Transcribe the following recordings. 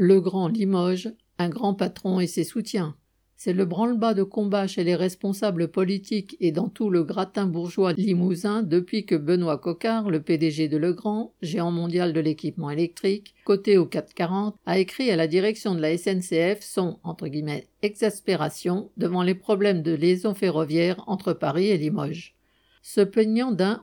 Legrand Limoges, un grand patron et ses soutiens. C'est le branle-bas de combat chez les responsables politiques et dans tout le gratin bourgeois limousin depuis que Benoît Coquart, le PDG de Legrand, géant mondial de l'équipement électrique, coté au 440, a écrit à la direction de la SNCF son exaspération devant les problèmes de liaison ferroviaire entre Paris et Limoges. Se plaignant d'un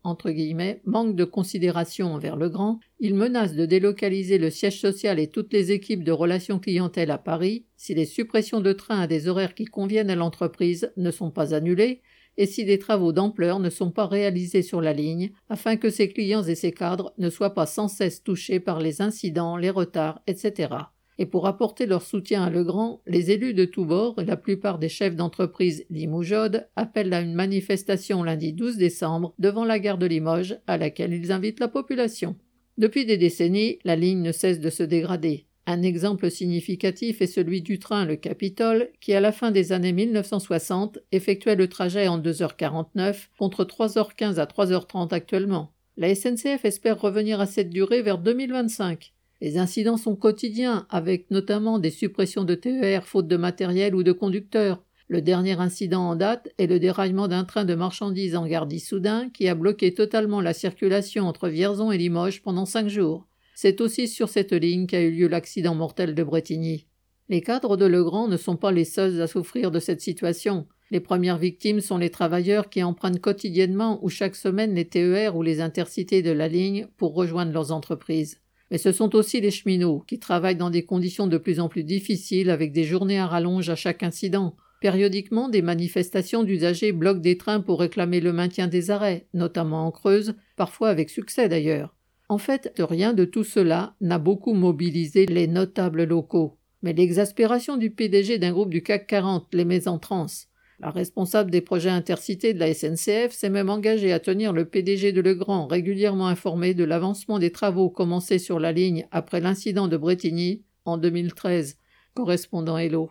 manque de considération envers le grand, il menace de délocaliser le siège social et toutes les équipes de relations clientèle à Paris si les suppressions de trains à des horaires qui conviennent à l'entreprise ne sont pas annulées et si des travaux d'ampleur ne sont pas réalisés sur la ligne, afin que ses clients et ses cadres ne soient pas sans cesse touchés par les incidents, les retards, etc et pour apporter leur soutien à Legrand, les élus de tous bords et la plupart des chefs d'entreprise limougeaudes appellent à une manifestation lundi 12 décembre devant la gare de Limoges, à laquelle ils invitent la population. Depuis des décennies, la ligne ne cesse de se dégrader. Un exemple significatif est celui du train Le Capitole, qui à la fin des années 1960 effectuait le trajet en 2h49 contre 3h15 à 3h30 actuellement. La SNCF espère revenir à cette durée vers 2025. Les incidents sont quotidiens, avec notamment des suppressions de TER faute de matériel ou de conducteurs. Le dernier incident en date est le déraillement d'un train de marchandises en gare d'Issoudun qui a bloqué totalement la circulation entre Vierzon et Limoges pendant cinq jours. C'est aussi sur cette ligne qu'a eu lieu l'accident mortel de Bretigny. Les cadres de Legrand ne sont pas les seuls à souffrir de cette situation. Les premières victimes sont les travailleurs qui empruntent quotidiennement ou chaque semaine les TER ou les intercités de la ligne pour rejoindre leurs entreprises. Mais ce sont aussi les cheminots, qui travaillent dans des conditions de plus en plus difficiles avec des journées à rallonge à chaque incident. Périodiquement, des manifestations d'usagers bloquent des trains pour réclamer le maintien des arrêts, notamment en Creuse, parfois avec succès d'ailleurs. En fait, rien de tout cela n'a beaucoup mobilisé les notables locaux. Mais l'exaspération du PDG d'un groupe du CAC 40 les met en transe. La responsable des projets intercités de la SNCF s'est même engagée à tenir le PDG de Legrand régulièrement informé de l'avancement des travaux commencés sur la ligne après l'incident de Bretigny en 2013. Correspondant Hello.